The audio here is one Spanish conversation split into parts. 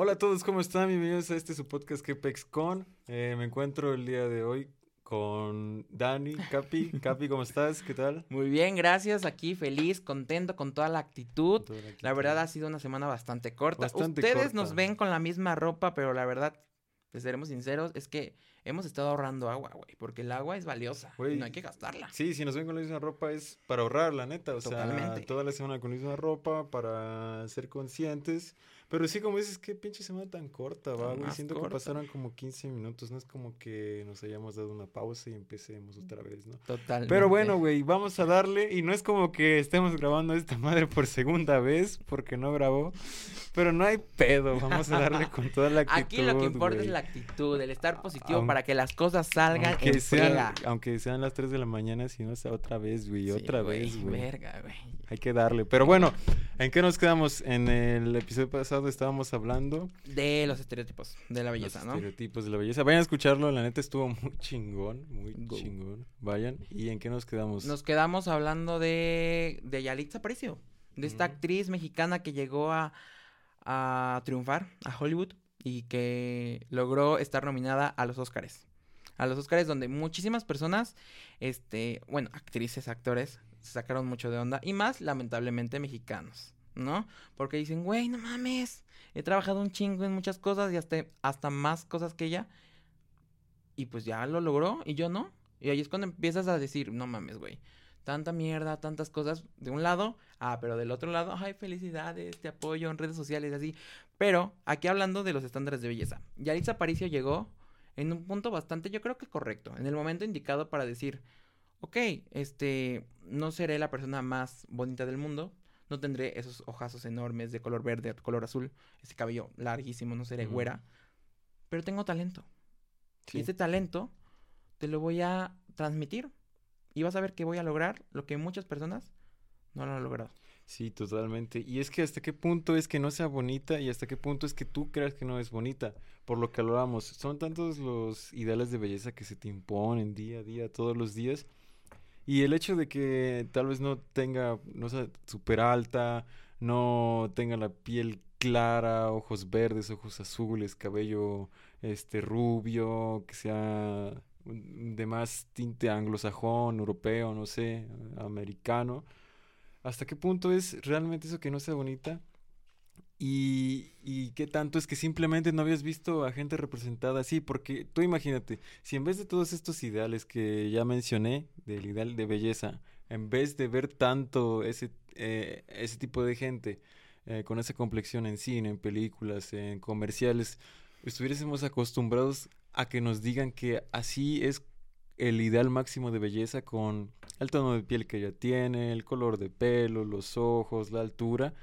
Hola a todos, ¿cómo están? Bienvenidos a este su podcast Kepex Con. Eh, me encuentro el día de hoy con Dani, Capi. Capi, ¿cómo estás? ¿Qué tal? Muy bien, gracias. Aquí feliz, contento, con toda la actitud. la, verdad ha sido una semana bastante corta. Ustedes nos ven con la misma ropa, pero la verdad, les seremos sinceros, es que hemos estado ahorrando agua, güey, porque el agua es valiosa y no hay que gastarla. Sí, si nos ven con la misma ropa es para ahorrar, la neta. O sea, toda la semana con la misma ropa para ser conscientes. Pero sí, como dices, qué pinche semana tan corta, va, güey. Siento que pasaron como 15 minutos. No es como que nos hayamos dado una pausa y empecemos otra vez, ¿no? Total. Pero bueno, güey, vamos a darle. Y no es como que estemos grabando esta madre por segunda vez, porque no grabó. Pero no hay pedo. Vamos a darle con toda la actitud. Aquí lo que importa es la actitud, el estar positivo para que las cosas salgan aunque en sean, Aunque sean las 3 de la mañana, si no sea otra vez, güey. otra vez, güey. Verga, güey. Hay que darle. Pero bueno, ¿en qué nos quedamos? En el episodio pasado estábamos hablando de los estereotipos de la belleza, ¿no? Estereotipos de la belleza. Vayan a escucharlo, la neta estuvo muy chingón, muy chingón. Vayan. ¿Y en qué nos quedamos? Nos quedamos hablando de, de Yalitza Aparicio, de esta actriz mexicana que llegó a, a triunfar a Hollywood y que logró estar nominada a los Oscars. A los Oscars donde muchísimas personas, este, bueno, actrices, actores, se sacaron mucho de onda y más lamentablemente mexicanos. ¿No? Porque dicen, güey, no mames, he trabajado un chingo en muchas cosas y hasta, hasta más cosas que ella. Y pues ya lo logró y yo no. Y ahí es cuando empiezas a decir, no mames, güey. Tanta mierda, tantas cosas de un lado, ah, pero del otro lado, ay, felicidades, te apoyo en redes sociales, así. Pero aquí hablando de los estándares de belleza. Yaritza Aparicio llegó en un punto bastante, yo creo que correcto, en el momento indicado para decir, ok, este, no seré la persona más bonita del mundo, no tendré esos ojazos enormes de color verde, color azul, ese cabello larguísimo, no seré güera, pero tengo talento. Y ese talento te lo voy a transmitir y vas a ver que voy a lograr lo que muchas personas no lo han logrado. Sí, totalmente. Y es que hasta qué punto es que no sea bonita y hasta qué punto es que tú creas que no es bonita, por lo que hablábamos. Son tantos los ideales de belleza que se te imponen día a día, todos los días, y el hecho de que tal vez no tenga, no sea, súper alta, no tenga la piel clara, ojos verdes, ojos azules, cabello este rubio, que sea de más tinte anglosajón, europeo, no sé, americano. ¿Hasta qué punto es realmente eso que no sea bonita? Y, y, qué tanto es que simplemente no habías visto a gente representada así, porque tú imagínate, si en vez de todos estos ideales que ya mencioné, del ideal de belleza, en vez de ver tanto ese, eh, ese tipo de gente eh, con esa complexión en cine, en películas, en comerciales, estuviésemos acostumbrados a que nos digan que así es el ideal máximo de belleza con el tono de piel que ella tiene, el color de pelo, los ojos, la altura,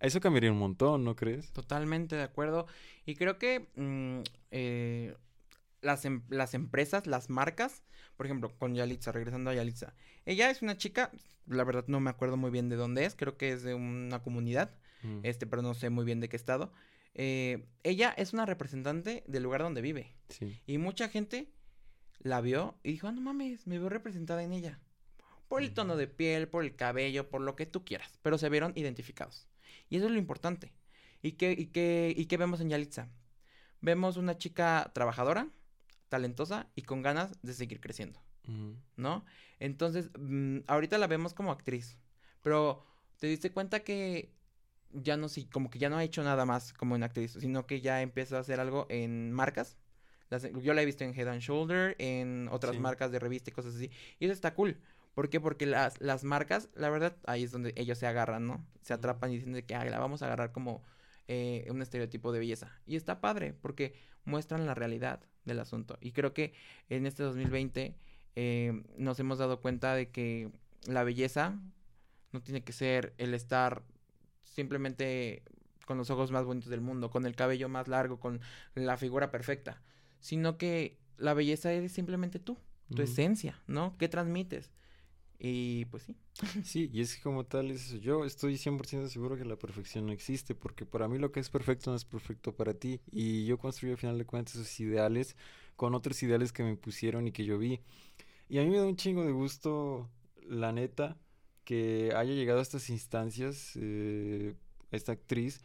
eso cambiaría un montón, ¿no crees? Totalmente de acuerdo. Y creo que mm, eh, las, em, las empresas, las marcas, por ejemplo, con Yalitza, regresando a Yalitza. Ella es una chica, la verdad no me acuerdo muy bien de dónde es, creo que es de una comunidad, mm. este, pero no sé muy bien de qué estado. Eh, ella es una representante del lugar donde vive. Sí. Y mucha gente la vio y dijo, ah, no mames, me veo representada en ella. Por el tono de piel, por el cabello, por lo que tú quieras. Pero se vieron identificados. Y eso es lo importante. ¿Y qué, y qué, y qué vemos en Yalitza? Vemos una chica trabajadora, talentosa y con ganas de seguir creciendo. ¿No? Entonces, mm, ahorita la vemos como actriz. Pero te diste cuenta que ya no, sí, como que ya no ha hecho nada más como en actriz, sino que ya empezó a hacer algo en marcas. yo la he visto en Head and Shoulder, en otras marcas de revista y cosas así. Y eso está cool. ¿Por qué? Porque las, las marcas, la verdad, ahí es donde ellos se agarran, ¿no? Se atrapan y dicen que la vamos a agarrar como eh, un estereotipo de belleza. Y está padre, porque muestran la realidad del asunto. Y creo que en este 2020 eh, nos hemos dado cuenta de que la belleza no tiene que ser el estar simplemente con los ojos más bonitos del mundo, con el cabello más largo, con la figura perfecta, sino que la belleza es simplemente tú, tu esencia, ¿no? ¿Qué transmites? Y pues sí. Sí, y es como tal, es eso. yo estoy 100% seguro que la perfección no existe, porque para mí lo que es perfecto no es perfecto para ti. Y yo construí al final de cuentas esos ideales con otros ideales que me pusieron y que yo vi. Y a mí me da un chingo de gusto, la neta, que haya llegado a estas instancias eh, esta actriz,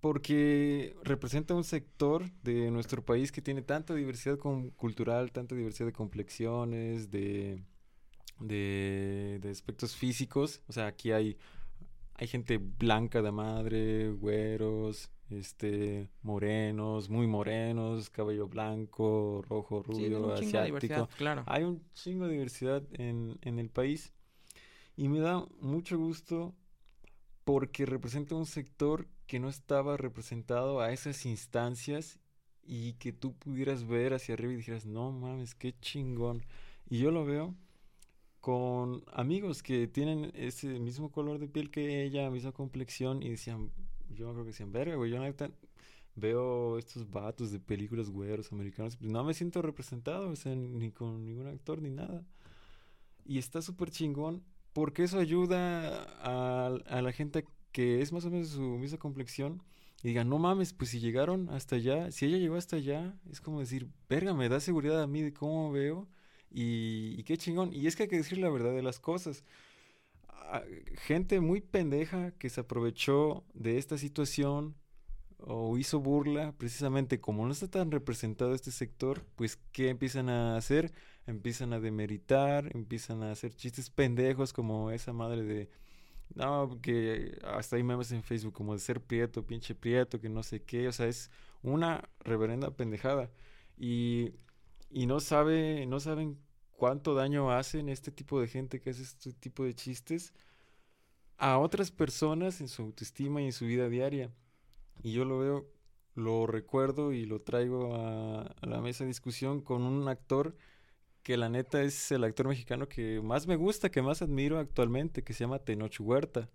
Porque representa un sector de nuestro país que tiene tanta diversidad cultural, tanta diversidad de complexiones, de, de, de aspectos físicos. O sea, aquí hay, hay gente blanca de madre, güeros, este, morenos, muy morenos, cabello blanco, rojo, rubio, asiático. claro. Hay un chingo de diversidad en, en el país y me da mucho gusto porque representa un sector que no estaba representado a esas instancias y que tú pudieras ver hacia arriba y dijeras, no mames, qué chingón. Y yo lo veo con amigos que tienen ese mismo color de piel que ella, misma complexión, y decían, yo creo que decían, verga, güey, yo neta veo estos vatos de películas güeros americanos, no me siento representado, ni con ningún actor ni nada. Y está súper chingón porque eso ayuda a, a, la gente que es más o menos su misma complexión y digan, no mames, pues si llegaron hasta allá, si ella llegó hasta allá, es como decir, verga, me da seguridad a mí de cómo veo y, y qué chingón. Y es que hay que decir la verdad de las cosas gente muy pendeja que se aprovechó de esta situación o hizo burla, precisamente como no está tan representado este sector, pues ¿qué empiezan a hacer? Empiezan a demeritar, empiezan a hacer chistes pendejos como esa madre de, no, que hasta hay memes en Facebook como de ser prieto, pinche prieto, que no sé qué, o sea, es una reverenda pendejada. Y, y no sabe, no saben cuánto daño hacen este tipo de gente que hace este tipo de chistes a otras personas en su autoestima y en su vida diaria. Y yo lo veo, lo recuerdo y lo traigo a, la mesa de discusión con un actor que la neta es el actor mexicano que más me gusta, que más admiro actualmente, que se llama Tenoch Huerta.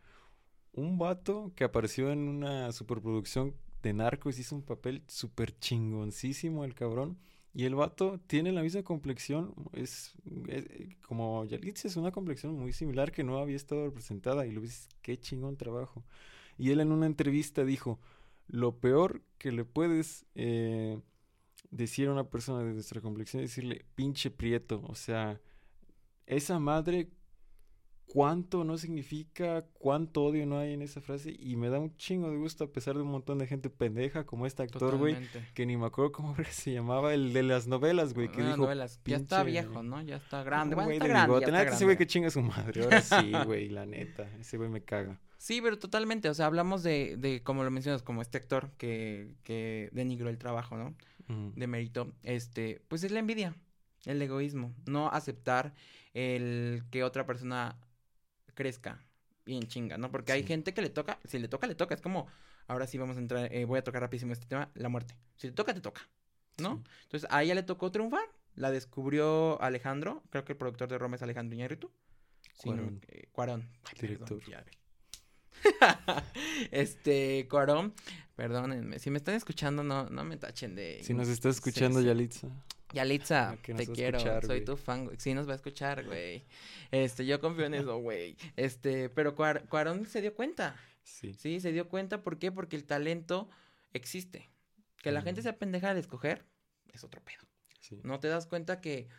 Un vato que apareció en una superproducción de Narcos, hizo un papel súper chingoncísimo el cabrón. Y el vato tiene la misma complexión, es, como Yalitza, es una complexión muy similar que no había estado representada. Y lo ves, qué chingón trabajo. Y él en una entrevista dijo, lo peor que le puedes eh, decir a una persona de nuestra complexión es decirle, pinche prieto. O sea, esa madre cuánto no significa, cuánto odio no hay en esa frase y me da un chingo de gusto a pesar de un montón de gente pendeja como este actor, güey, que ni me acuerdo cómo se llamaba, el de las novelas, güey, que ah, dijo, novelas. ya está viejo, ¿no? Ya está grande, güey, está grande, ya está ese güey que chinga su madre, ahora sí, güey, la neta, ese güey me caga. Sí, pero totalmente, o sea, hablamos de, de como lo mencionas, como este actor que, que denigró el trabajo, ¿no? De mérito, este, pues es la envidia, el egoísmo, no aceptar el que otra persona crezca bien chinga, ¿no? Porque hay gente que le toca, si le toca, le toca. Es como, ahora sí vamos a entrar, eh, voy a tocar rapidísimo este tema, la muerte. Si te toca, te toca, ¿no? Entonces a ella le tocó triunfar. La descubrió Alejandro, creo que el productor de Roma es Alejandro Iñárritu. Cuarón. Eh, Cuarón. Director. este, Cuarón, perdónenme, si me están escuchando, no, no me tachen de... Si nos estás escuchando, Yalitza. Yalitza, te quiero, soy tu fan, güey. Sí nos va a escuchar, güey. Este, yo confío en eso, güey. Este, pero Cuarón se dio cuenta. Sí. Sí, se dio cuenta, ¿por qué? Porque el talento existe. Que la gente sea pendeja de escoger es otro pedo. Sí. No te das cuenta que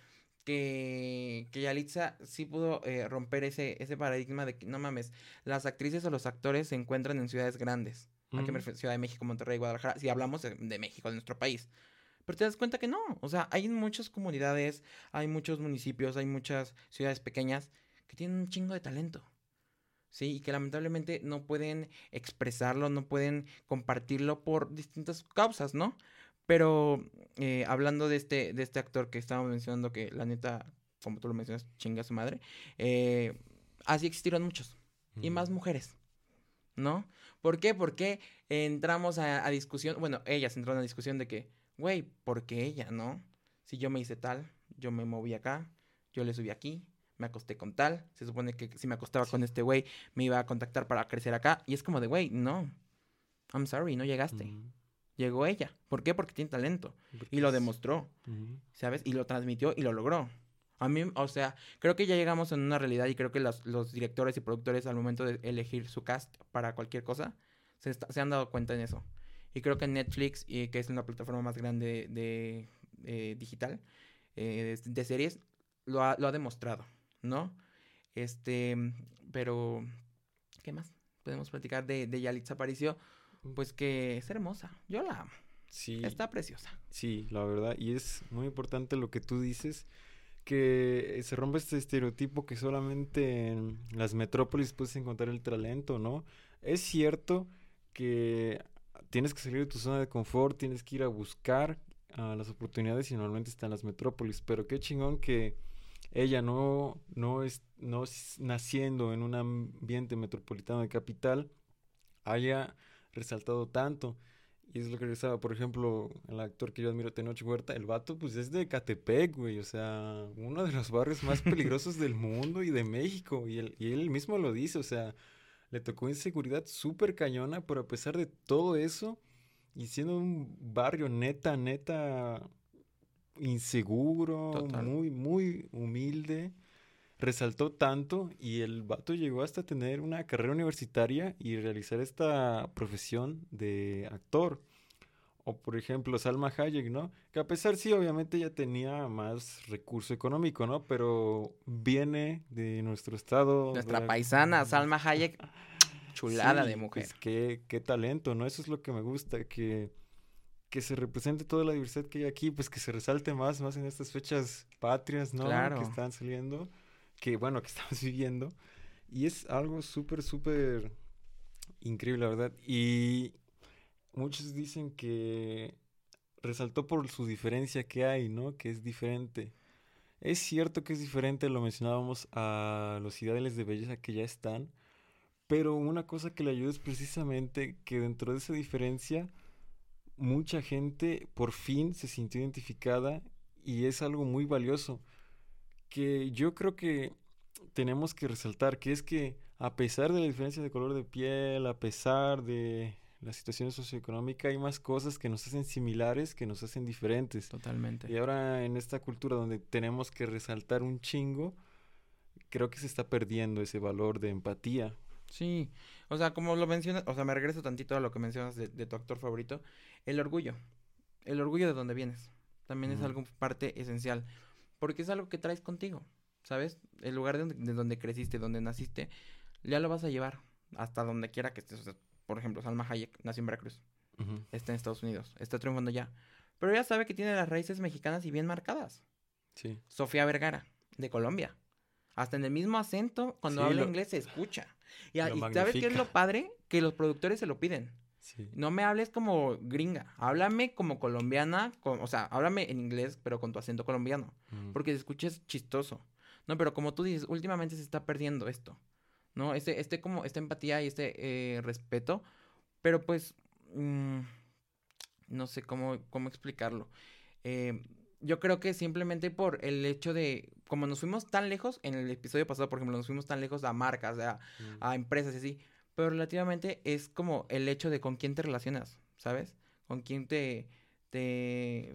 que, que Yalitza sí pudo eh, romper ese, ese paradigma de que, no mames, las actrices o los actores se encuentran en ciudades grandes. Aquí me refiero Ciudad de México, Monterrey, Guadalajara, si hablamos de, de México, de nuestro país. Pero te das cuenta que no. O sea, hay muchas comunidades, hay muchos municipios, hay muchas ciudades pequeñas que tienen un chingo de talento. Sí, y que lamentablemente no pueden expresarlo, no pueden compartirlo por distintas causas, ¿no? Pero eh, hablando de este, de este actor que estábamos mencionando, que la neta, como tú lo mencionas, chinga su madre, eh, así existieron muchos. Y más mujeres, ¿no? ¿Por qué? Porque entramos a, a discusión, bueno, ellas entraron a discusión de que güey, porque ella, no? Si yo me hice tal, yo me moví acá, yo le subí aquí, me acosté con tal, se supone que si me acostaba con este güey, me iba a contactar para crecer acá, y es como de, güey, no, I'm sorry, no llegaste. Llegó ella. ¿Por qué? Porque tiene talento. y lo demostró. ¿Sabes? Y lo transmitió y lo logró. A mí, o sea, creo que ya llegamos en una realidad y creo que los, los directores y productores al momento de elegir su cast para cualquier cosa, se, se han dado cuenta en eso. Y creo que Netflix, que es una plataforma más grande de, eh, digital, eh, de, series, lo ha, lo ha demostrado, ¿no? Este, pero, ¿qué más? Podemos platicar de, de Yalitza Aparicio. pues que es hermosa. Yo la amo. Sí. Está preciosa. Sí, la verdad. Y es muy importante lo que tú dices, que se rompe este estereotipo que solamente en las metrópolis puedes encontrar el talento, ¿no? Es cierto que tienes que salir de tu zona de confort, tienes que ir a buscar las oportunidades y normalmente están las metrópolis, pero qué chingón que ella no, no, es, no naciendo en un ambiente metropolitano de capital haya resaltado tanto. Y es lo que estaba, por ejemplo, el actor que yo admiro, Tenoch Huerta, el vato, pues es de Catepec, güey, o sea, uno de los barrios más peligrosos del mundo y de México, y él, y él mismo lo dice, o sea, le tocó inseguridad súper cañona, pero a pesar de todo eso, y siendo un barrio neta, neta, inseguro, muy, muy humilde, resaltó tanto y el vato llegó hasta tener una carrera universitaria y realizar esta profesión de actor. O por ejemplo, Salma Hayek, ¿no? Que a pesar sí, obviamente ya tenía más recurso económico, ¿no? Pero viene de nuestro estado. Nuestra paisana, Salma Hayek, chulada de mujer. Pues qué, qué talento, ¿no? Eso es lo que me gusta, que, que se represente toda la diversidad que hay aquí, pues que se resalte más, más en estas fechas patrias, ¿no? Claro. Que están saliendo que bueno, que estamos viviendo. Y es algo súper, súper increíble, la verdad. Y muchos dicen que resaltó por su diferencia que hay, ¿no? Que es diferente. Es cierto que es diferente, lo mencionábamos a los ideales de belleza que ya están, pero una cosa que le ayuda es precisamente que dentro de esa diferencia mucha gente por fin se sintió identificada y es algo muy valioso que yo creo que tenemos que resaltar, que es que a pesar de la diferencia de color de piel, a pesar de la situación socioeconómica, hay más cosas que nos hacen similares, que nos hacen diferentes. Totalmente. Y ahora en esta cultura donde tenemos que resaltar un chingo, creo que se está perdiendo ese valor de empatía. Sí, o sea, como lo mencionas, o sea, me regreso tantito a lo que mencionas de, tu actor favorito, el orgullo, el orgullo de donde vienes, también es algo parte esencial porque es algo que traes contigo, ¿sabes? El lugar de donde, creciste, donde naciste, ya lo vas a llevar hasta donde quiera que estés. Por ejemplo, Salma Hayek nació en Veracruz, está en Estados Unidos, está triunfando ya. Pero ya sabe que tiene las raíces mexicanas y bien marcadas. Sí. Sofía Vergara, de Colombia. Hasta en el mismo acento, cuando habla inglés se escucha. Y, y ¿sabes qué es lo padre? Que los productores se lo piden. No me hables como gringa, háblame como colombiana, o sea, háblame en inglés, pero con tu acento colombiano, porque te escuches chistoso. No, pero como tú dices, últimamente se está perdiendo esto, ¿no? Este, este como, esta empatía y este eh, respeto, pero pues, mm, no sé cómo, cómo explicarlo. Eh, yo creo que simplemente por el hecho de, como nos fuimos tan lejos, en el episodio pasado, por ejemplo, nos fuimos tan lejos a marcas, a, a empresas y así, pero relativamente es como el hecho de con quién te relacionas, ¿sabes? Con quién te, te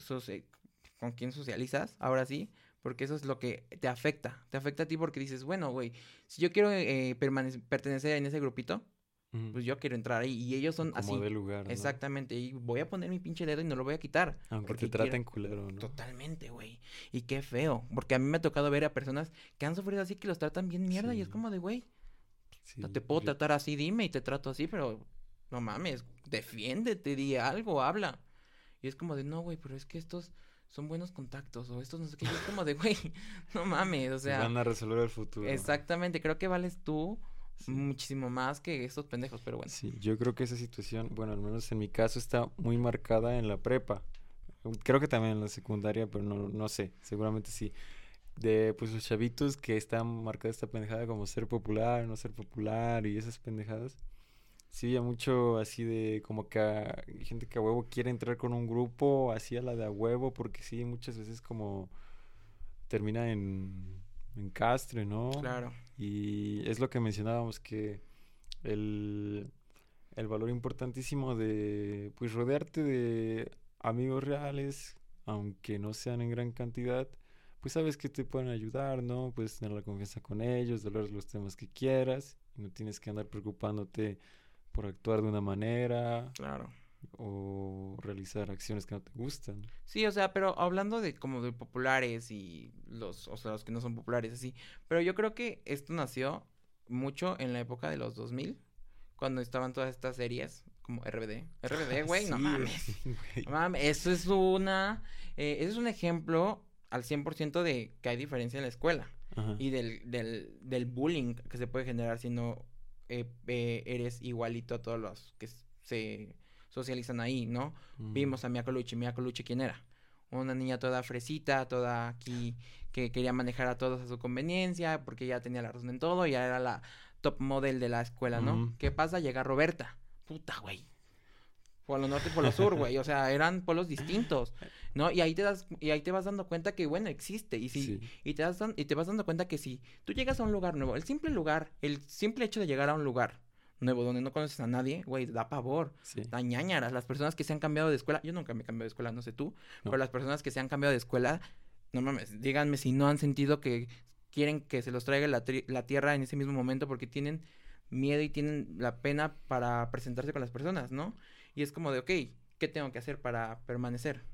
con quién socializas, ahora sí, porque eso es lo que te afecta, te afecta a ti porque dices, bueno, güey, si yo quiero eh, pertenecer en ese grupito, pues yo quiero entrar ahí y ellos son Como así. de lugar. Exactamente, y voy a poner mi pinche dedo y no lo voy a quitar. Aunque te traten culero, ¿no? Totalmente, güey. Y qué feo, porque a mí me ha tocado ver a personas que han sufrido así que los tratan bien mierda y es como de, güey, no te puedo tratar así, dime y te trato así, pero no mames, defiéndete, di algo, habla. Y es como de, no, güey, pero es que estos son buenos contactos o estos no sé qué. es como de, güey, no mames, o sea. Van a resolver el futuro. Exactamente, creo que vales tú muchísimo más que estos pendejos, pero bueno. Sí, yo creo que esa situación, bueno, al menos en mi caso está muy marcada en la prepa. Creo que también en la secundaria, pero no, no sé, seguramente sí de pues los chavitos que están marcada esta pendejada como ser popular, no ser popular y esas pendejadas. Sí, había mucho así de como que hay gente que a huevo quiere entrar con un grupo, así a la de a huevo, porque sí, muchas veces como termina en, en castre, ¿no? Claro. Y es lo que mencionábamos, que el, el valor importantísimo de pues rodearte de amigos reales, aunque no sean en gran cantidad, pues sabes que te pueden ayudar, ¿no? Puedes tener la confianza con ellos, hablar los temas que quieras, y no tienes que andar preocupándote por actuar de una manera. Claro. O realizar acciones que no te gustan. Sí, o sea, pero hablando de como de populares y los, o sea, los que no son populares, así. Pero yo creo que esto nació mucho en la época de los 2000, cuando estaban todas estas series como RBD. RBD, güey, no mames. sí. No mames, eso es una... eh, eso es un ejemplo al 100% de que hay diferencia en la escuela. Ajá. Y del, del, del bullying que se puede generar si no eh, eh, eres igualito a todos los que se socializan ahí, ¿no? Mm. Vimos a Mia Colucci. Mia Colucci, ¿quién era? Una niña toda fresita, toda aquí, que quería manejar a todos a su conveniencia, porque ya tenía la razón en todo, ya era la top model de la escuela, ¿no? ¿Qué pasa? Llega Roberta. Puta, güey. Polo norte y polo sur, güey. O sea, eran polos distintos, ¿no? Y ahí te das, y ahí te vas dando cuenta que, bueno, existe. Y si, Sí. y te, das y te vas dando cuenta que si tú llegas a un lugar nuevo, el simple lugar, el simple hecho de llegar a un lugar nuevo donde no conoces a nadie, güey, da pavor, Sí. da ñáñaras. Las personas que se han cambiado de escuela, yo nunca me he cambiado de escuela, no sé tú, No. pero las personas que se han cambiado de escuela, no mames, díganme si no han sentido que quieren que se los traiga la tierra en ese mismo momento porque tienen miedo y tienen la pena para presentarse con las personas, ¿no? Y es como de, ok, ¿qué tengo que hacer para permanecer?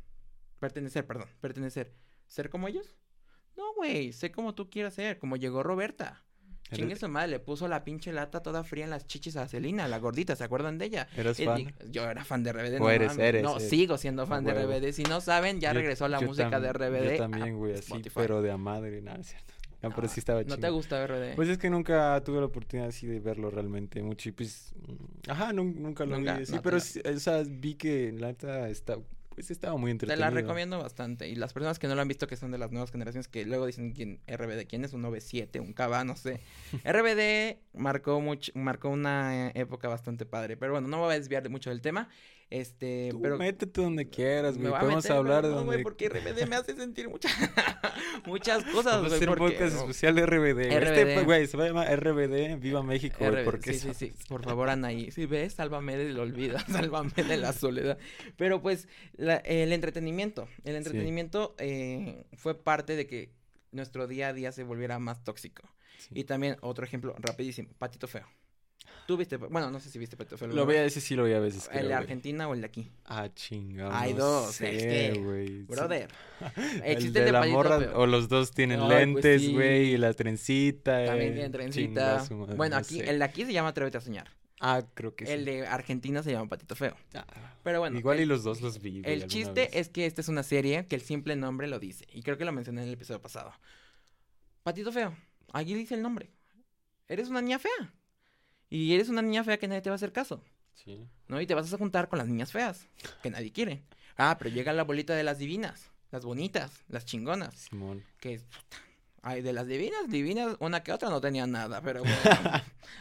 Pertenecer, perdón, pertenecer. ¿Ser como ellos? No, güey, sé como tú quieras ser, como llegó Roberta. Chingue su madre, le puso la pinche lata toda fría en las chichis a Celina, la gordita, ¿se acuerdan de ella? ¿Eras Y fan? Yo era fan de RBD. No eres, No, eres. sigo siendo fan de. RBD. Si no saben, ya Yo- regresó la música de RBD. Yo también, güey, así, Spotify. pero de a madre, nada, es cierto. No, pero Ah, sí estaba ¿No te chido. gusta RBD? Pues es que nunca tuve la oportunidad así de verlo realmente mucho y pues, mm, ajá, nun- nunca lo Nunca, vi no te pero sí, o sea, vi que la neta está, pues estaba muy Te entretenido. la recomiendo bastante. Y las personas que no lo han visto, que son de las nuevas generaciones, que luego dicen quién RBD, quién es un 97, un Cava, no sé. RBD marcó mucho, marcó una eh, época bastante padre. Pero bueno, no me voy a desviar de mucho del tema. Este, Tú pero métete donde quieras, güey, podemos meter, hablar de no, güey, porque RBD me hace sentir muchas muchas cosas, güey, hacer un podcast especial de RBD. güey. Este, RBD. güey, se va a llamar RBD, Viva México, güey, porque sí, sí, sí. Por favor, Anaí. Si ves, sálvame del olvido, sálvame de la soledad. Pero pues, la- el entretenimiento. El entretenimiento eh, fue parte de que nuestro día a día se volviera más tóxico. Sí. Y también, otro ejemplo, rapidísimo, Patito Feo. ¿Tú viste? Bueno, no sé si viste Feo. Lo voy a decir, sí lo voy a veces, ¿El de. Argentina o el de aquí? Ah, chingado, Hay dos, güey. Brother. El Existe de el de la Patito morra, o los dos tienen pues lentes, güey, y la trencita. También eh, tiene chinga trencita. Bueno, no aquí, el de aquí se llama Atrévete a soñar. Ah, creo que El sí. de Argentina se llama Patito Feo. Ah, Pero bueno. Igual el- y los dos los vi, El chiste vez. es que esta es una serie que el simple nombre lo dice. Y creo que lo mencioné en el episodio pasado. Patito feo. Allí dice el nombre. Eres una niña fea. Y eres una niña fea que nadie te va a hacer caso. Sí. ¿No? Y te vas a juntar con las niñas feas. Que nadie quiere. Ah, pero llega la bolita de las divinas. Las bonitas. Las chingonas. Simón. Que puta, Ay, de las divinas, divinas, una que otra no tenía nada, pero bueno.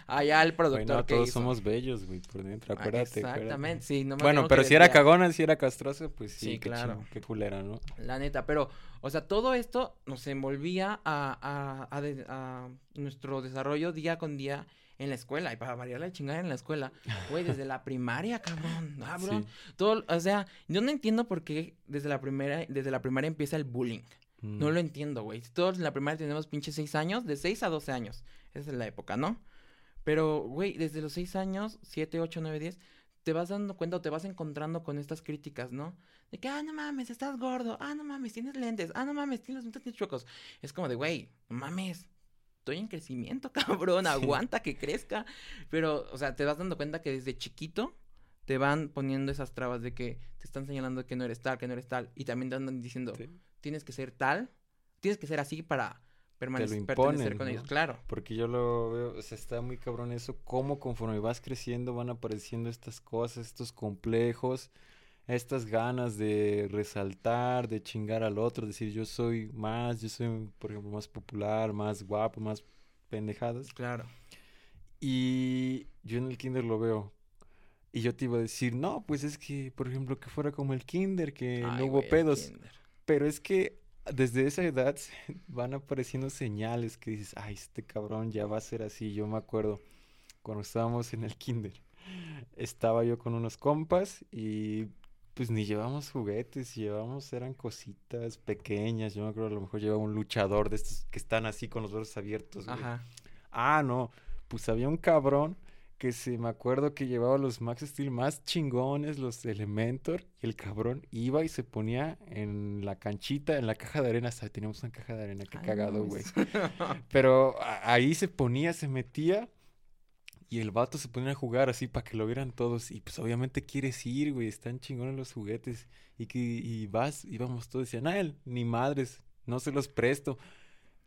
Allá el productor Bueno, que todos hizo. somos bellos, güey, por dentro, Ah, acuérdate. acuérdate. Exactamente, sí. No me Bueno, pero si era cagona, si era castrosa, pues sí, Sí, qué claro. ching- qué culera, ¿no? La neta, pero, o sea, todo esto nos envolvía a, a, a de- a nuestro desarrollo día con día en la escuela. Y para variar la chingada en la escuela, güey, desde la primaria, cabrón. Bro. Sí. Todo, o sea, yo no entiendo por qué desde la primera, desde la primaria empieza el bullying. No Mm. lo entiendo, güey. Todos en la primaria tenemos pinches seis años, de 6 a 12 años. Esa es la época, ¿no? Pero, güey, desde los 6 años, 7, 8, 9, 10, te vas dando cuenta o te vas encontrando con estas críticas, ¿no? De que, ah, no mames, estás gordo. Ah, no mames, tienes lentes. Ah, no mames, tienes los dientes chuecos. Es como de, güey, no mames. Estoy en crecimiento, cabrón. Aguanta que crezca. Pero, o sea, te vas dando cuenta que desde chiquito te van poniendo esas trabas de que te están señalando que no eres tal, que no eres tal. Y también te andan diciendo, Sí. tienes que ser tal, tienes que ser así para permanecer, imponen, con ¿no? ellos, claro. Porque yo lo veo, o sea, está muy cabrón eso, cómo conforme vas creciendo van apareciendo estas cosas, estos complejos, estas ganas de resaltar, de chingar al otro, decir yo soy más, yo soy, por ejemplo, más popular, más guapo, más pendejadas. Claro. Y yo en el kinder lo veo. Y yo te iba a decir, no, pues es que, por ejemplo, que fuera como el kinder, que Ay, no hubo el pedos. Pero es que desde esa edad van apareciendo señales que dices, ay, este cabrón ya va a ser así. Yo me acuerdo cuando estábamos en el kinder, estaba yo con unos compas y pues ni llevamos juguetes, llevamos, eran cositas pequeñas. Yo me acuerdo a lo mejor llevaba un luchador de estos que están así con los brazos abiertos. güey. Ajá. Ah, no, pues había un cabrón que se me acuerdo que llevaba los Max Steel más chingones, los Elementor, y el cabrón iba y se ponía en la canchita, en la caja de arena, hasta teníamos una caja de arena, qué Ay, no cagado, güey. Pero ahí se ponía, se metía, Y el vato se ponía a jugar así para que lo vieran todos. Y pues obviamente quieres ir, güey. Están chingones los juguetes. Y que y vas, íbamos todos. Decían, ah, él, ni madres, no se los presto.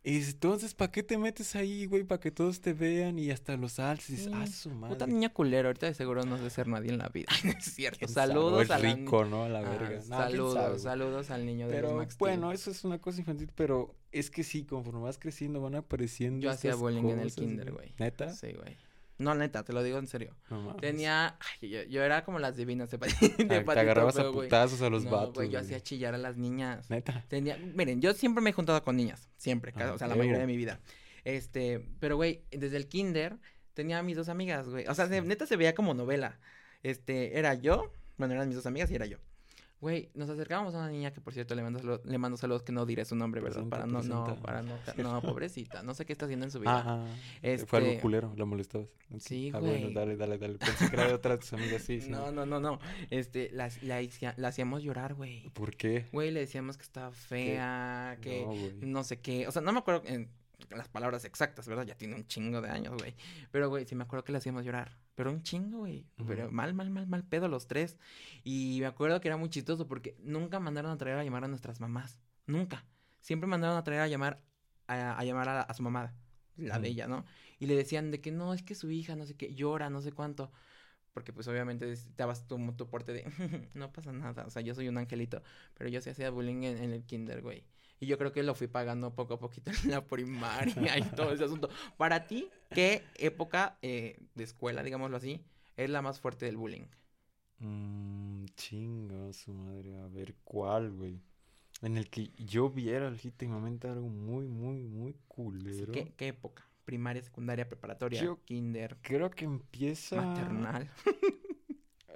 Y entonces, ¿para qué te metes ahí, güey? Para que todos te vean y hasta los alces. Dices, ah, Sí. su Puta madre. niña culera, ahorita de seguro no sé ser nadie en la vida. es cierto. Saludos Es a la rico, ¿no? A la Ah, verga. No, ¿quién saludos, saludos al niño de los Pero Max bueno, eso es una cosa infantil, pero es que sí, conforme vas creciendo van apareciendo Yo hacía bullying en el kinder, güey. ¿Neta? Sí, güey. No, neta, te lo digo en serio. No. Tenía. Ay, yo, yo era como las divinas de, pati- Ah, Te patito agarrabas a putazos a los no, vatos. güey, yo hacía chillar a las niñas. Neta. Tenía, miren, yo siempre me he juntado con niñas, siempre, Ah, o sea, la mayoría de mi vida. Este, pero güey, desde el kinder tenía a mis dos amigas, güey. O sea, Sí. neta se veía como novela. Este, era yo, bueno, eran mis dos amigas y era yo. Güey, nos acercábamos a una niña que por cierto le mando saludos, le mando saludos que no diré su nombre, ¿verdad? Presenta, para no, no, para no, no, pobrecita, no sé qué está haciendo en su vida. Ajá. Fue algo Este- culero, la molestabas. Sí, Ah, güey. bueno, dale, dale, dale. Pensé que era de otra de tus amigas, sí, sí. No, no, no, no. Este, la, la, hacía- la hacíamos llorar, güey. ¿Por qué? Güey, le decíamos que estaba fea, que no sé qué. O sea, no me acuerdo en las palabras exactas, ¿verdad? Ya tiene un chingo de años, güey. Pero, güey, sí me acuerdo que le hacíamos llorar. Pero un chingo, güey. Pero mal, mal, mal, mal pedo los tres. Y me acuerdo que era muy chistoso porque nunca mandaron a traer a llamar a nuestras mamás. Nunca. Siempre mandaron a traer a llamar a, a llamar a, a su mamá, la de Ujú. ella, ¿no? Y le decían de que no, es que su hija, no sé qué, llora, no sé cuánto. Porque pues obviamente dabas tu, tu porte de, no pasa nada, o sea, yo soy un angelito. Pero yo sí hacía bullying en, en el kinder, güey. Y yo creo que lo fui pagando poco a poquito en la primaria y todo ese asunto. Para ti, ¿qué época eh, de escuela, digámoslo así, es la más fuerte del bullying? Mmm, chinga su madre. A ver, ¿cuál, güey? En el que yo viera legítimamente algo muy, muy, muy culero. ¿Qué, qué época? Primaria, secundaria, preparatoria, Yo- kinder, Creo que empieza maternal.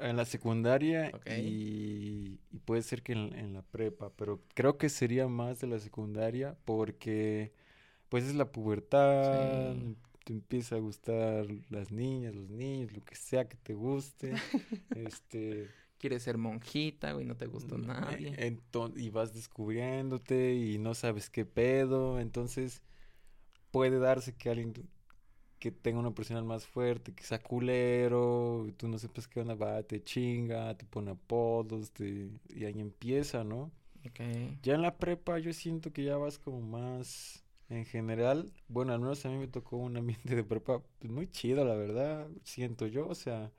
en la secundaria y, y puede ser que en, en la prepa, pero creo que sería más de la secundaria porque pues es la pubertad, Sí. te empieza a gustar las niñas, los niños, lo que sea que te guste, este, Quieres ser monjita, güey, no te gustó mm, nadie. enton- y vas descubriéndote y no sabes qué pedo, entonces puede darse que alguien que tenga una personal más fuerte, que sea culero, y tú no sepas qué onda, va, te chinga, te pone apodos, te... y ahí empieza, ¿no? Ok. Ya en la prepa yo siento que ya vas como más en general, bueno, al menos a mí me tocó un ambiente de prepa pues, muy chido, la verdad, siento yo, o sea,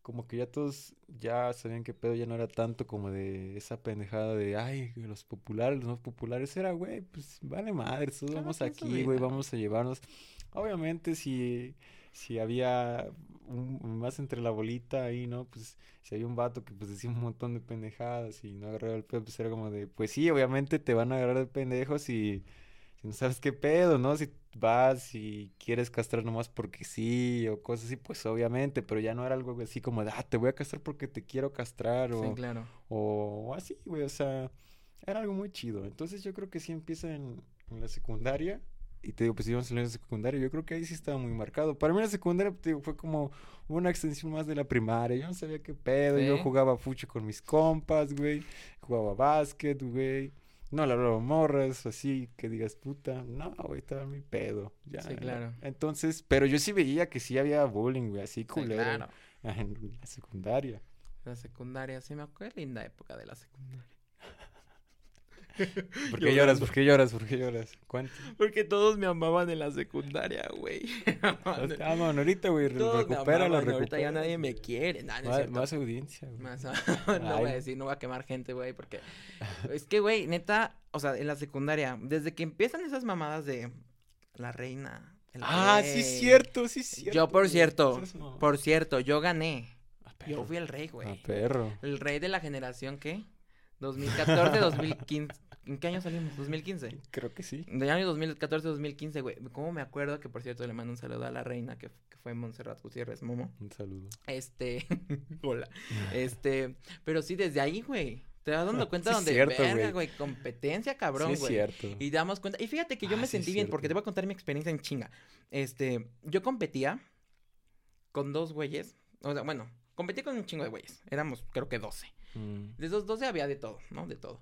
como que ya todos ya sabían que pedo ya no era tanto como de esa pendejada de, ay, los populares, los no populares, era, güey, pues vale madre, todos vamos aquí, güey, vamos a llevarnos. Obviamente si, si había un- más entre la bolita ahí, ¿no? Pues si había un vato que pues decía un montón de pendejadas y no agarraba el pedo, pues era como de, pues sí, obviamente te van a agarrar de pendejos y si no sabes qué pedo, ¿no? Si vas y quieres castrar nomás porque sí o cosas así, pues obviamente, pero ya no era algo así como de, ah, te voy a castrar porque te quiero castrar Sí, o, o así, güey, o sea, era algo muy chido. Entonces yo creo que sí empieza en, en la secundaria. Y te digo, pues íbamos en la secundaria. Yo creo que ahí sí estaba muy marcado. Para mí la secundaria, te digo, fue como una extensión más de la primaria. Yo no sabía qué pedo. Yo jugaba fucho con mis compas, güey. Jugaba básquet, güey. No le hablaba morras, así que digas, puta. No, güey, estaba mi pedo. Ya, Sí, claro. Entonces, pero yo sí veía que sí había bullying, güey, así Sí, culero. claro. En la secundaria. La secundaria, sí me acuerdo. Qué linda época de la secundaria. ¿Por qué lloras? ¿Por qué lloras? ¿Por qué lloras? Cuánto. Porque todos me amaban en la secundaria, güey. Ah, mano, ahorita, güey, re- Todos me recupérala, amaban, Ahorita ya nadie me quiere. Nah, no es Más, audiencia, güey. Más- no voy a Ay. decir, no voy a quemar gente, güey, porque... Es que, güey, neta, o sea, en la secundaria, desde que empiezan esas mamadas de la reina, el Ah, sí, rey. cierto, sí, cierto. Yo, por cierto, por cierto, yo gané. A Yo fui el rey, güey. perro. El rey de la generación, ¿qué? 2014, 2015. ¿En qué año salimos? 2015. Creo que sí. De año 2014, 2015, güey. ¿Cómo me acuerdo que, por cierto, le mando un saludo a la reina que, que fue Montserrat Gutiérrez Momo? Un saludo. Este, hola. Este, pero sí, desde ahí, güey. Te vas dando cuenta Sí, donde, cierto, verga, güey. competencia, cabrón, sí, es güey. cierto. Y damos cuenta. Y fíjate que yo Ah, me sí, sentí bien, porque te voy a contar mi experiencia en chinga. Este, yo competía con dos güeyes. O sea, bueno, competí con un chingo de güeyes. Éramos, creo que 12. Mm, De esos 12 había de todo, ¿no? De todo.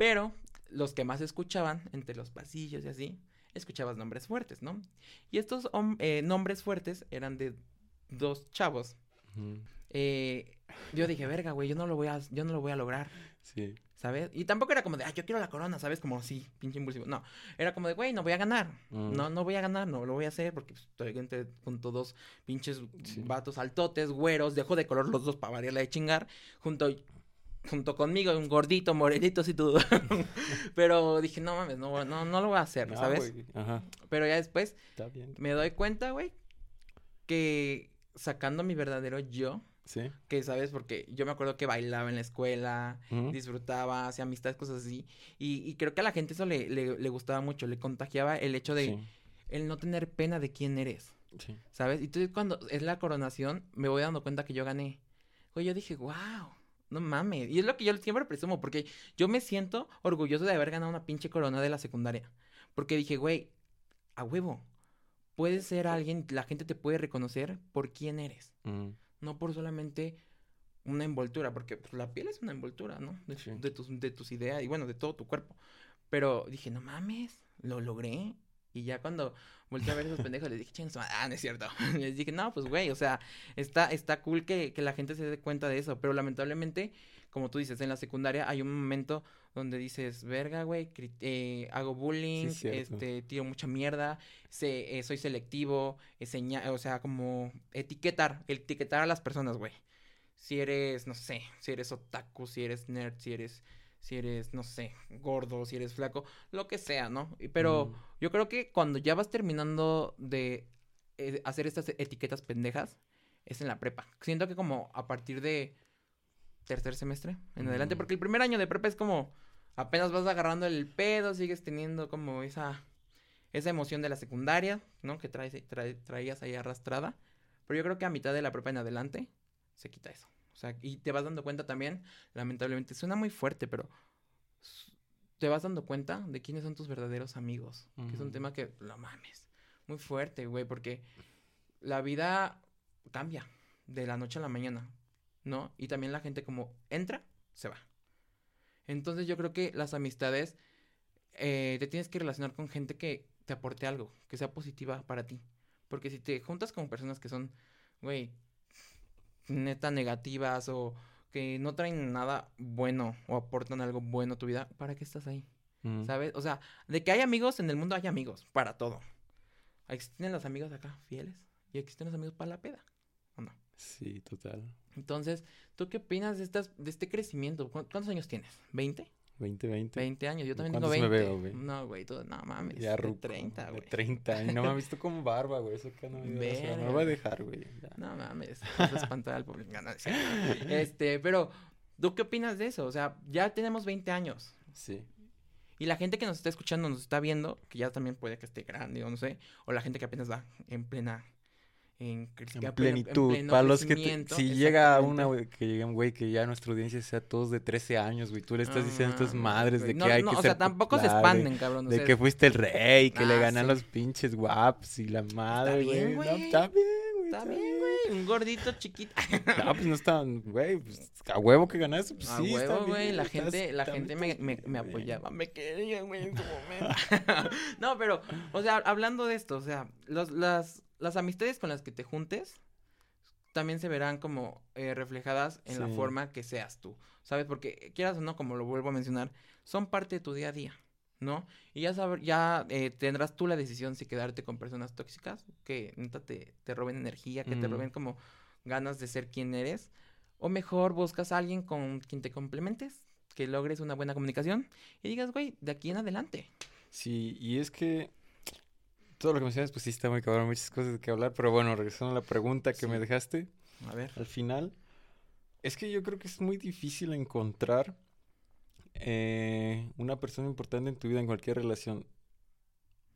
Pero los que más escuchaban entre los pasillos y así escuchabas nombres fuertes, ¿no? Y estos eh, nombres fuertes eran de dos chavos. Eh, yo dije, verga, güey, yo no lo voy a, yo no lo voy a lograr. Sí. ¿Sabes? Y tampoco era como de, ah, yo quiero la corona, ¿sabes? Como así, pinche impulsivo. No, era como de, güey, no voy a ganar. Mm. No, no voy a ganar, no lo voy a hacer porque pues, estoy entre, junto dos pinches Sí. vatos altotes, güeros, dejo de color los dos para variarla de chingar, junto, junto conmigo, un gordito, morenito, y todo. Pero dije, no mames, no, no, no lo voy a hacer, No, ¿sabes? Ajá. Pero ya después me doy cuenta, güey, que sacando mi verdadero yo, Sí. que, ¿sabes? Porque yo me acuerdo que bailaba en la escuela, disfrutaba, hacía amistades, cosas así. Y, y creo que a la gente eso le, le, le gustaba mucho, le contagiaba el hecho de Sí. el no tener pena de quién eres, Sí. ¿sabes? Y entonces cuando es la coronación, me voy dando cuenta que yo gané. Güey, yo dije, wow, no mames. Y es lo que yo siempre presumo, porque yo me siento orgulloso de haber ganado una pinche corona de la secundaria. Porque dije, güey, a huevo, puedes ser alguien, la gente te puede reconocer por quién eres Mm. no por solamente una envoltura, porque pues, la piel es una envoltura, ¿no? De, Sí. de tus, de tus ideas y bueno, de todo tu cuerpo. Pero dije, no mames, lo logré. Y ya cuando volteé a ver a esos pendejos, les dije, "Chinga su madre". ah, no es cierto. les dije, no, pues güey, o sea, está, está cool que, que la gente se dé cuenta de eso, pero lamentablemente, como tú dices, en la secundaria hay un momento donde dices, verga, güey, eh, hago bullying, este, tiro mucha mierda, se, eh, soy selectivo, eh, o sea, como etiquetar, etiquetar a las personas, güey. Si eres, no sé, si eres otaku, si eres nerd, si eres, si eres, no sé, gordo, si eres flaco, lo que sea, ¿no? Pero Mm. yo creo que cuando ya vas terminando de eh, hacer estas etiquetas pendejas, es en la prepa. Siento que como a partir de tercer semestre en adelante, porque el primer año de prepa es como apenas vas agarrando el pedo, sigues teniendo como esa esa emoción de la secundaria, ¿no? Que traes, trae- traías ahí arrastrada. Pero yo creo que a mitad de la prepa en adelante se quita eso. O sea, y te vas dando cuenta también, lamentablemente, suena muy fuerte, pero te vas dando cuenta de quiénes son tus verdaderos amigos. Que es un tema que, no mames, muy fuerte, güey, porque la vida cambia de la noche a la mañana, ¿no? Y también la gente como entra, se va. Entonces yo creo que las amistades eh, te tienes que relacionar con gente que te aporte algo, que sea positiva para ti. Porque si te juntas con personas que son, güey, neta negativas o que no traen nada bueno o aportan algo bueno a tu vida, ¿para qué estás ahí? Mm. ¿Sabes? O sea, de que hay amigos en el mundo hay amigos, para todo. Existen los amigos acá, fieles, y existen los amigos para la peda, ¿o no? Sí, total. Entonces, ¿tú qué opinas de, estas, de este crecimiento? ¿Cu- ¿Cuántos años tienes? ¿20? 20, 20. 20 años, yo también tengo ¿Cuántos 20. me veo, güey? No, güey, todo, no mames. Ya ruco. 30, de güey. 30 años. No me ha visto con barba, güey. Eso que no me, dio, o sea, me lo voy a dejar, güey. No mames, vas a espantar al público. No, no cierto. Este, pero, ¿tú qué opinas de eso? O sea, ya tenemos 20 años. Sí. Y la gente que nos está escuchando, nos está viendo, que ya también puede que esté grande o no sé, o la gente que apenas va en plena... En, En plenitud. Para los que te- si llega una, güey, que llegue un güey que ya nuestra audiencia sea todos de 13 años, güey. Tú le estás diciendo a estas Ah, madres güey. de No, que hay no, que o ser sea, tampoco se expanden, cabrón. o De sea, que fuiste el rey, que le Ah, ganan sí. los pinches guaps y la madre, bien, güey. No, güey. está bien, güey. Está bien, güey, un gordito chiquito. No, pues no está, güey, pues a huevo que ganaste, pues A sí, está huevo, güey, bien, la estás- gente, la está- gente me, apoyaba, me quería, güey, en su momento. no, pero, o sea, hablando de esto, o sea, los, las, las amistades con las que te juntes también se verán como eh, reflejadas en la forma que seas tú, ¿sabes? Porque quieras o no, como lo vuelvo a mencionar, son parte de tu día a día, ¿no? Y ya saber, ya eh, tendrás tú la decisión si quedarte con personas tóxicas que neta te, te roben energía, que te Mm. roben como ganas de ser quien eres, o mejor buscas a alguien con quien te complementes, que logres una buena comunicación y digas, güey, de aquí en adelante. Sí, y es que todo lo que mencionas, pues sí está muy cabrón, muchas cosas de que hablar, pero bueno, regresando a la pregunta que Sí. me dejaste A ver. al final, es que yo creo que es muy difícil encontrar eh, una persona importante en tu vida en cualquier relación.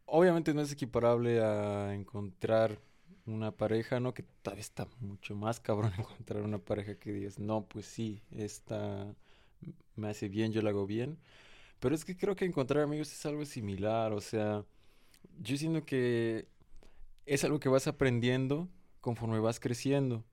Obviamente no es equiparable a encontrar una pareja, ¿no? Que tal vez está mucho más cabrón encontrar una pareja que digas, no, pues sí, esta me hace bien, yo la hago bien. Pero es que creo que encontrar amigos es algo similar, o sea, yo siento que es algo que vas aprendiendo conforme vas creciendo.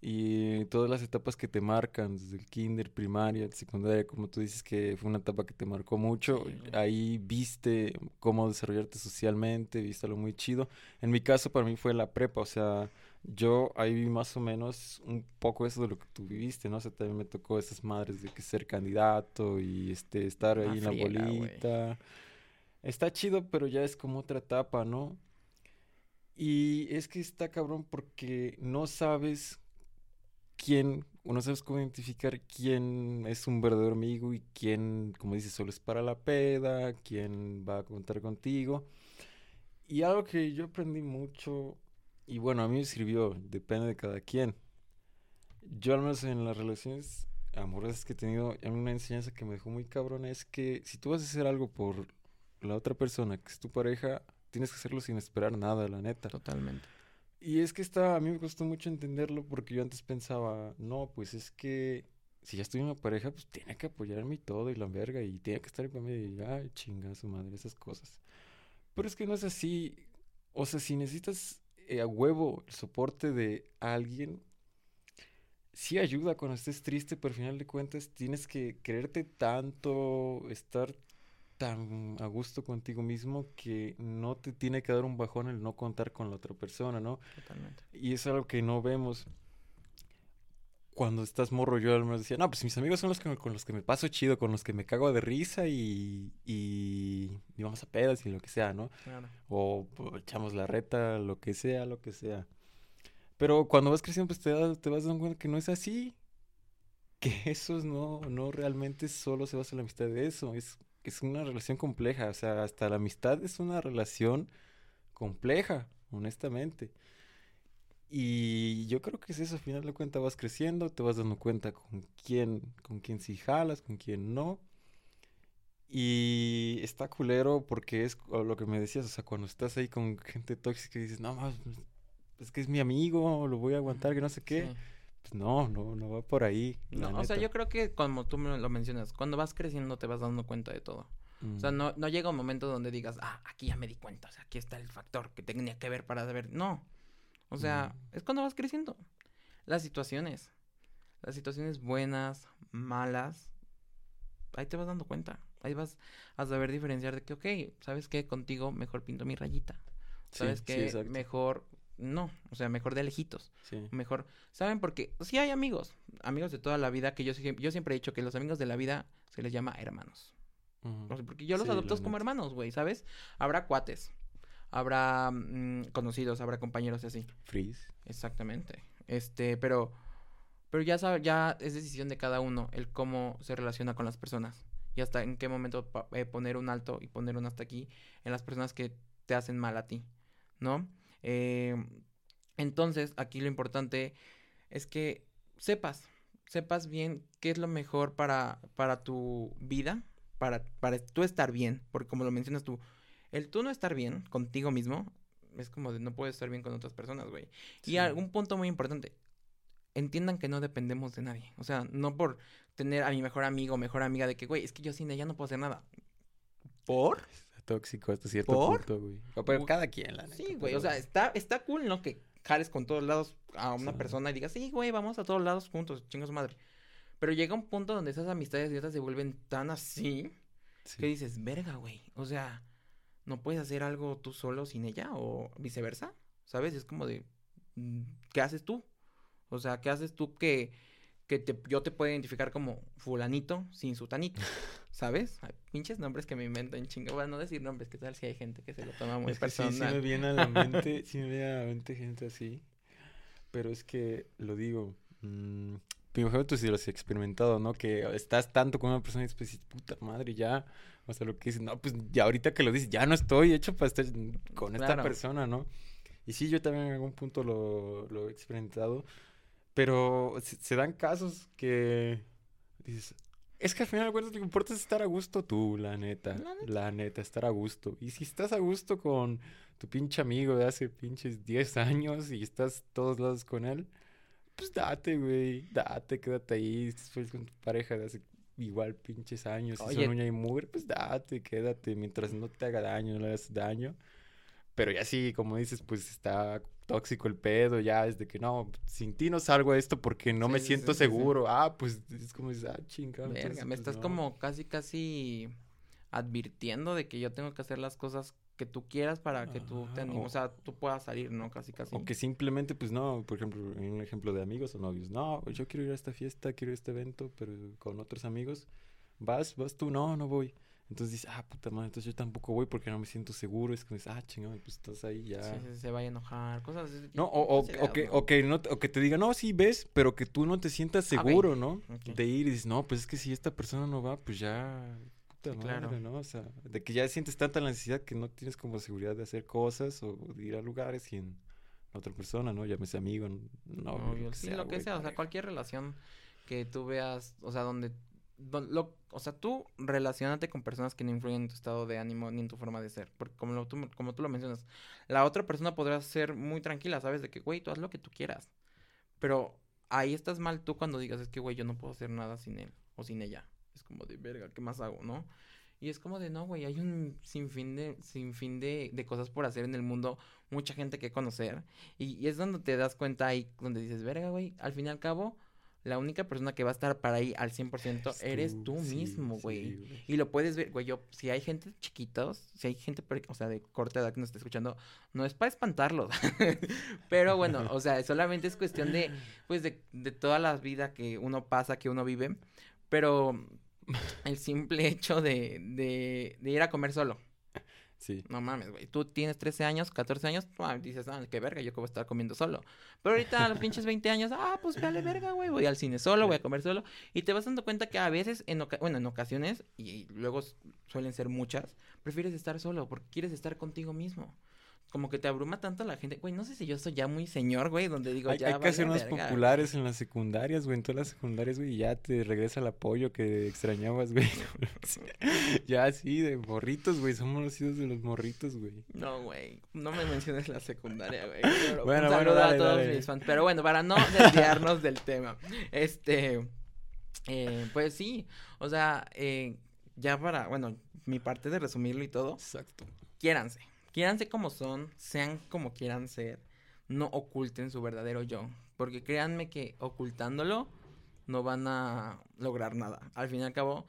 y todas las etapas que te marcan, desde el kinder, primaria, secundaria, como tú dices que fue una etapa que te marcó mucho, ahí viste cómo desarrollarte socialmente, viste algo muy chido. En mi caso, para mí fue la prepa, o sea, yo ahí vi más o menos un poco eso de lo que tú viviste, ¿no? O sea, también me tocó esas madres de que ser candidato y este estar ahí en la bolita. Está chido, pero ya es como otra etapa, ¿no? Y es que está cabrón porque no sabes quién, o no sabes cómo identificar quién es un verdadero amigo y quién, como dices, solo es para la peda, quién va a contar contigo. Y algo que yo aprendí mucho, y bueno, a mí me sirvió, depende de cada quien. Yo al menos en las relaciones amorosas que he tenido, una enseñanza que me dejó muy cabrón es que si tú vas a hacer algo por la otra persona, que es tu pareja, tienes que hacerlo sin esperar nada, la neta. Totalmente. Y es que está, a mí me costó mucho entenderlo porque yo antes pensaba, no, pues es que si ya estoy en una pareja, pues tiene que apoyarme y todo y la verga y tiene que estar conmigo y, ay, chinga su madre, esas cosas. Pero es que no es así. O sea, si necesitas eh, a huevo el soporte de alguien, sí ayuda cuando estés triste, pero al final de cuentas tienes que quererte tanto, estar tan a gusto contigo mismo que no te tiene que dar un bajón el no contar con la otra persona, ¿no? Totalmente. Y es algo que no vemos. Cuando estás morro, yo al menos decía, no, pues mis amigos son los que, con los que me paso chido, con los que me cago de risa y, y, vamos a pedas y lo que sea, ¿no? O echamos la reta, lo que sea, lo que sea. Pero cuando vas creciendo, pues te, te vas dando cuenta que no es así. Que eso no, no realmente solo se basa en la amistad de eso. Es es una relación compleja, o sea, hasta la amistad es una relación compleja, honestamente. Y yo creo que es eso, al final de cuentas vas creciendo, te vas dando cuenta con quién, con quién sí jalas, con quién no. Y está culero porque es lo que me decías, o sea, cuando estás ahí con gente tóxica y dices, no, es que es mi amigo, lo voy a aguantar, que no sé qué. No, no, no va por ahí. No, o sea, yo creo que como tú me lo mencionas, cuando vas creciendo te vas dando cuenta de todo. O sea, mm. no, no llega un momento donde digas, ah, aquí ya me di cuenta, o sea, aquí está el factor que tenía que ver para saber. No. O sea, mm. es cuando vas creciendo. Las situaciones. Las situaciones buenas, malas. Ahí te vas dando cuenta. Ahí vas a saber diferenciar de que, ok, ¿sabes qué? Contigo mejor pinto mi rayita. ¿Sabes qué? mejor no, o sea, mejor de lejitos. Sí. Mejor, ¿saben? Porque sí hay amigos, amigos de toda la vida, que yo, yo siempre he dicho que los amigos de la vida se les llama hermanos. porque yo los adopto como hermanos, güey, ¿sabes? Habrá cuates, habrá mm, conocidos, habrá compañeros así. Freeze. Exactamente. Este, pero, pero ya sabe, ya es decisión de cada uno el cómo se relaciona con las personas. Y hasta en qué momento eh, poner un alto y poner un hasta aquí en las personas que te hacen mal a ti, ¿no? Eh, entonces, aquí lo importante es que sepas, sepas bien qué es lo mejor para, para tu vida, para, para tú estar bien, porque como lo mencionas tú, el tú no estar bien contigo mismo es como de no puedes estar bien con otras personas, güey. Y algún punto muy importante, entiendan que no dependemos de nadie. O sea, no por tener a mi mejor amigo o mejor amiga de que, güey, es que yo sin ella no puedo hacer nada. ¿Por? Tóxico hasta cierto punto, güey. Pero cada quien, la neta. Sí, güey, o sea, está, está cool, ¿no? Que jales con todos lados a una persona y digas, sí, güey, vamos a todos lados juntos, chingos madre. Pero llega un punto donde esas amistades y se vuelven tan así que dices, verga, güey. O sea, no puedes hacer algo tú solo sin ella o viceversa, ¿sabes? Es como de, mm, ¿qué haces tú? O sea, ¿qué haces tú que que te, yo te puedo identificar como fulanito sin sutanito, ¿sabes? Hay pinches nombres que me inventan chingo. Bueno, no decir nombres, ¿qué tal si hay gente que se lo toma muy personal? sí, sí me viene a la mente, sí me viene a la mente gente así. Pero es que, lo digo, mmm, tú sí lo has experimentado, ¿no? Que estás tanto con una persona y después puta madre, ya. O sea, lo que dices, no, pues ya ahorita que lo dices, ya no estoy hecho para estar con esta persona, ¿no? Y sí, yo también en algún punto lo, lo he experimentado. Pero se, dan casos que dices, es que al final de cuentas lo que importa es estar a gusto tú, la neta, la neta. estar a gusto. Y si estás a gusto con tu pinche amigo de hace pinches 10 años y estás todos lados con él, pues date, güey, date, quédate ahí. Después con tu pareja de hace igual pinches años, si son uña y mugre, pues date, quédate, mientras no te haga daño, no le hagas daño. Pero ya sí, como dices, pues está tóxico el pedo, ya es de que no, sin ti no salgo esto porque no Sí, me sí, siento sí, seguro. Ah, pues es como ah, chingada. Verga, entonces, me pues, estás no. como casi, casi advirtiendo de que yo tengo que hacer las cosas que tú quieras para que tú te animes, o- o sea, tú puedas salir, ¿no? Casi, casi. O que simplemente, pues no, por ejemplo, en un ejemplo de amigos o novios, no, yo quiero ir a esta fiesta, quiero ir a este evento, pero con otros amigos, vas, vas tú, no, no voy. Entonces dices, ah, puta madre, entonces yo tampoco voy porque no me siento seguro. Es que dices, ah, chingado, pues estás ahí ya. Sí, sí, se vaya a enojar, cosas ese No, o, o, o ideas, que, ¿no? o, que no, te- o que te diga, no, sí ves, pero que tú no te sientas seguro, ¿no? De ir y dices, no, pues es que si esta persona no va, pues ya, puta Sí, madre, claro. ¿no? O sea, de que ya sientes tanta la necesidad que no tienes como seguridad de hacer cosas o de ir a lugares sin otra persona, ¿no? Llámese amigo, Novio, lo que sí, sea, lo que sea, o sea, cualquier relación que tú veas, o sea, donde, don- lo, o sea, tú relacionate con personas que no influyen en tu estado de ánimo ni en tu forma de ser, porque como, lo, tú, como tú lo mencionas, la otra persona podrá ser muy tranquila, ¿sabes? De que, güey, tú haz lo que tú quieras, pero ahí estás mal tú cuando digas, es que, güey, yo no puedo hacer nada sin él o sin ella, es como de, verga, ¿qué más hago, no? Y es como de, no, güey, hay un sinfín de, sinfín de, de cosas por hacer en el mundo, mucha gente que conocer. Y, y es donde te das cuenta ahí, donde dices, verga, güey, al fin y al cabo, la única persona que va a estar para ahí al 100% Es eres tú sí, mismo, güey. Y lo puedes ver, güey, yo, si hay gente chiquitos, si hay gente, o sea, de corta edad que nos está escuchando, no es para espantarlos, pero bueno, o sea, solamente es cuestión de, pues, de, de toda la vida que uno pasa, que uno vive, pero el simple hecho de, de, de ir a comer solo, Sí. no mames, güey. Tú tienes 13 años, 14 años, dices, ah, qué verga, yo que voy a estar comiendo solo. Pero ahorita a los pinches 20 años, ah, pues vale verga, güey. Voy al cine solo, voy a comer solo. Y te vas dando cuenta que a veces, en bueno, en ocasiones, y luego s- suelen ser muchas, prefieres estar solo porque quieres estar contigo mismo. Como que te abruma tanto la gente. Güey, no sé si yo soy ya muy señor, güey, donde digo, Hay, ya hay que vale hacernos verga. populares en las secundarias, güey, en todas las secundarias, güey, y ya te regresa el apoyo que extrañabas, güey. ya, sí, de morritos, güey, somos los hijos de los morritos, güey. No, güey. No me menciones la secundaria, güey. Pero Bueno, un bueno, dale, a todos dale. mis fans. Pero bueno, para no desviarnos del tema. Este. eh, pues sí. O sea, eh, ya para. Bueno, mi parte de resumirlo y todo. Exacto. Quiéranse. Quiéranse como son. Sean como quieran ser. No oculten su verdadero yo. Porque créanme que ocultándolo no van a lograr nada. Al fin y al cabo,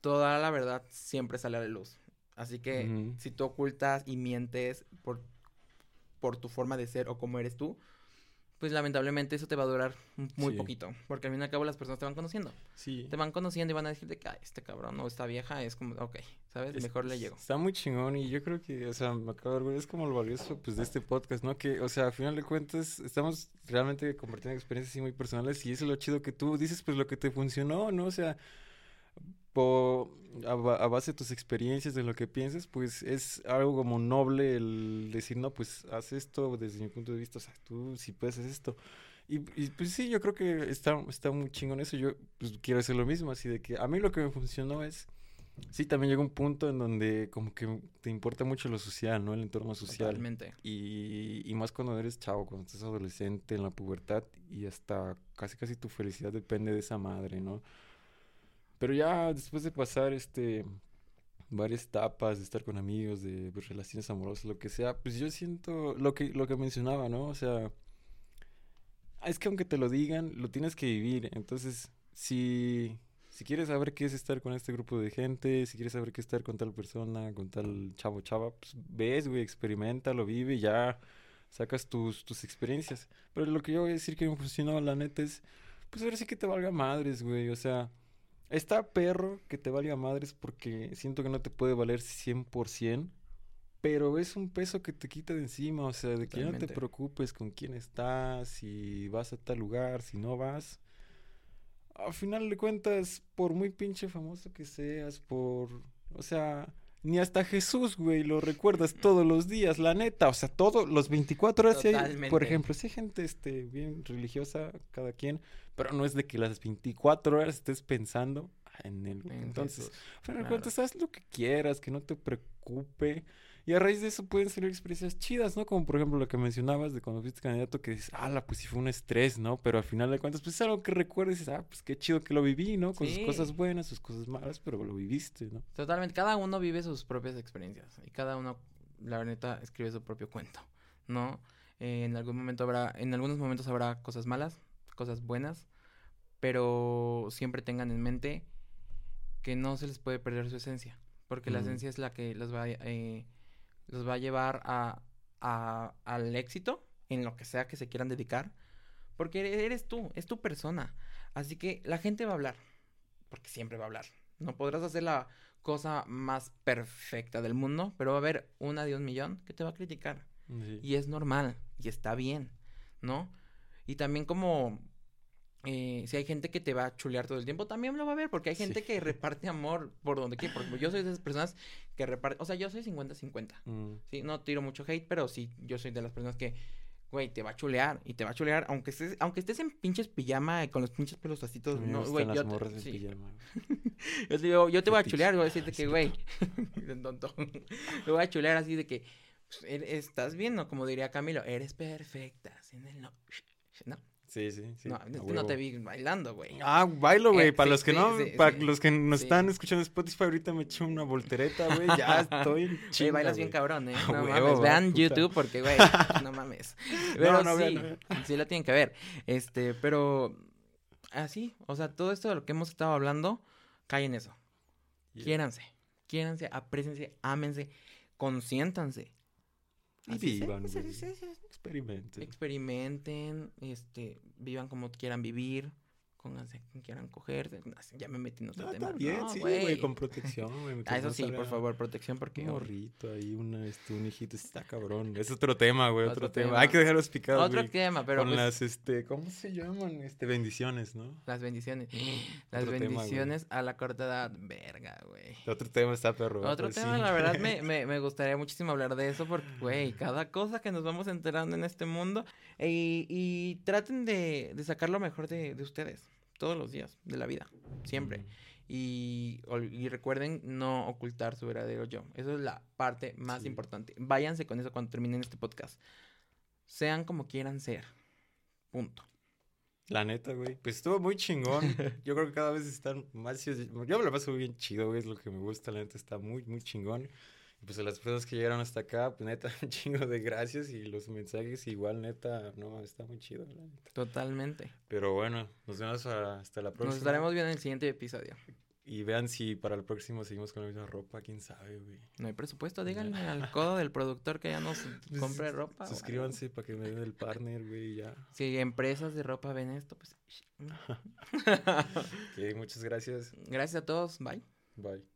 toda la verdad siempre sale a la luz. Así que si tú ocultas y mientes por, por tu forma de ser o como eres tú, pues lamentablemente eso te va a durar muy Sí. poquito. Porque al fin y al cabo las personas te van conociendo. Sí. Te van conociendo y van a decirte que "Ay, este cabrón o esta vieja es como, ok, ¿sabes? Es- Mejor le llego. Está muy chingón y yo creo que, o sea, me acabo de ver, es como lo valioso, pues, de este podcast, ¿no? Que, o sea, al final de cuentas, estamos realmente compartiendo experiencias así muy personales y eso es lo chido que tú dices, pues, lo que te funcionó, ¿no? O sea, po- a, a base de tus experiencias, de lo que piensas, pues, es algo como noble el decir, no, pues, haz esto desde mi punto de vista, o sea, tú si puedes hacer esto. Y, y, pues sí, yo creo que está, está muy chingón eso. Yo pues, quiero hacer lo mismo, así de que a mí lo que me funcionó es Sí, también llega un punto en donde como que te importa mucho lo social, ¿no? El entorno social. Totalmente. Y, y más cuando eres chavo, cuando estás adolescente, en la pubertad, y hasta casi casi tu felicidad depende de esa madre, ¿no? Pero ya después de pasar este varias etapas, de estar con amigos, de pues, relaciones amorosas, lo que sea, pues yo siento lo que, lo que mencionaba, ¿no? O sea, es que aunque te lo digan, lo tienes que vivir. Entonces, si, si quieres saber qué es estar con este grupo de gente, si quieres saber qué es estar con tal persona, con tal chavo, chava, pues ves, güey, experimenta, lo vive y ya sacas tus, tus experiencias. Pero lo que yo voy a decir que me funcionó, la neta, es, pues ahora sí que te valga madres, güey. O sea, está perro que te valga madres porque siento que no te puede valer 100%. Pero es un peso que te quita de encima, o sea, de que no te preocupes con quién estás, si vas a tal lugar, si no vas. A final de cuentas, por muy pinche famoso que seas, por... O sea, ni hasta Jesús, güey, lo recuerdas todos los días, la neta. O sea, todos los 24 horas, si hay- por ejemplo, si hay gente este, bien religiosa, cada quien, pero no es de que las 24 horas estés pensando en él. Entonces, de claro. haz lo que quieras, que no te preocupe. Y a raíz de eso pueden salir experiencias chidas, ¿no? Como por ejemplo lo que mencionabas de cuando fuiste candidato, que dices, ah, pues sí fue un estrés, ¿no? Pero al final de cuentas, pues es algo que recuerdes y dices, ah, pues qué chido que lo viví, ¿no? Con Sí. sus cosas buenas, sus cosas malas, pero lo viviste, ¿no? Totalmente. Cada uno vive sus propias experiencias. Y cada uno la neta escribe su propio cuento, ¿no? Eh, en algún momento habrá, en algunos momentos habrá cosas malas, cosas buenas, pero siempre tengan en mente que no se les puede perder su esencia, porque la Mm. esencia es la que los va, eh, los va a llevar a, a- al éxito en lo que sea que se quieran dedicar, porque ere- eres tú, es tu persona, así que la gente va a hablar, porque siempre va a hablar. No podrás hacer la cosa más perfecta del mundo, pero va a haber una de un millón que te va a criticar. Sí. Y es normal, y está bien, ¿no? Y también como eh, si hay gente que te va a chulear todo el tiempo, también lo va a ver, porque hay gente Sí. que reparte amor por donde quiera. Porque yo soy de esas personas que reparten, o sea, yo soy 50-50. Mm, Sí, no tiro mucho hate, pero sí, yo soy de las personas que, güey, te va a chulear, y te va a chulear, aunque estés, aunque estés en pinches pijama con los pinches pelos me no, güey, yo te- sí. pijama. Yo te digo, yo te voy a chulear, voy a decirte Es que, güey, tonto. Te voy a chulear así de que, pues, er- estás bien, ¿no? Como diría Camilo, eres perfecta. sin el no. ¿No? Sí, sí, sí. no, no te vi bailando, güey. Ah, bailo, güey. Eh, para sí, los que sí, no, sí, para los que nos están escuchando Spotify, ahorita me eché una voltereta, güey. Ya estoy chinga, bailas bien cabrón, ¿eh? No mames. Vean puta. YouTube porque, güey, no mames. Pero No, no, sí, vean, no vean. sí lo tienen que ver. Este, pero así, o sea, todo esto de lo que hemos estado hablando cae en eso. Yeah. Quiéranse, quiéranse, apréciense, ámense, consiéntanse. Y Así sea, vivan. Experimenten. Experimenten, este, vivan como quieran vivir, pónganse quien quieran cogerse. Ya me metí en otro No, tema. está bien, No, sí, güey, con protección, güey. Ah, eso no sí, por favor, protección porque... Un morrito ahí, una, este, un hijito, está cabrón. Es otro tema, güey, otro, Otro tema. tema. Hay que dejarlos picados, Otro güey. tema, pero Con pues, las, este, ¿cómo se llaman? Este, bendiciones, ¿no? las bendiciones. Las Otro tema, bendiciones a la corta edad, verga, güey. Otro tema está perro. Otro pues, tema, sí. la verdad, me, me, me gustaría muchísimo hablar de eso porque, güey, cada cosa que nos vamos enterando en este mundo y, y traten de, de sacar lo mejor de, de ustedes todos los días de la vida, siempre. Y, y recuerden no ocultar su verdadero yo. Eso es la parte más Sí. importante. Váyanse con eso cuando terminen este podcast. Sean como quieran ser. Punto. La neta, güey. Pues estuvo muy chingón. Yo creo que cada vez están más. Yo me la paso bien chido, güey. Es lo que me gusta. La neta está muy, muy chingón. Pues a las personas que llegaron hasta acá, pues neta, un chingo de gracias. Y los mensajes, igual, neta, no, está muy chido, la neta. Totalmente. Pero bueno, nos vemos hasta la próxima. Nos estaremos viendo en el siguiente episodio. Y vean si para el próximo seguimos con la misma ropa, quién sabe, güey. No hay presupuesto, díganle al codo del productor que ya nos Pues, compre ropa. Suscríbanse para que me den el partner, güey, ya. Si empresas de ropa ven esto, pues. Ok, muchas gracias. Gracias a todos. Bye. Bye.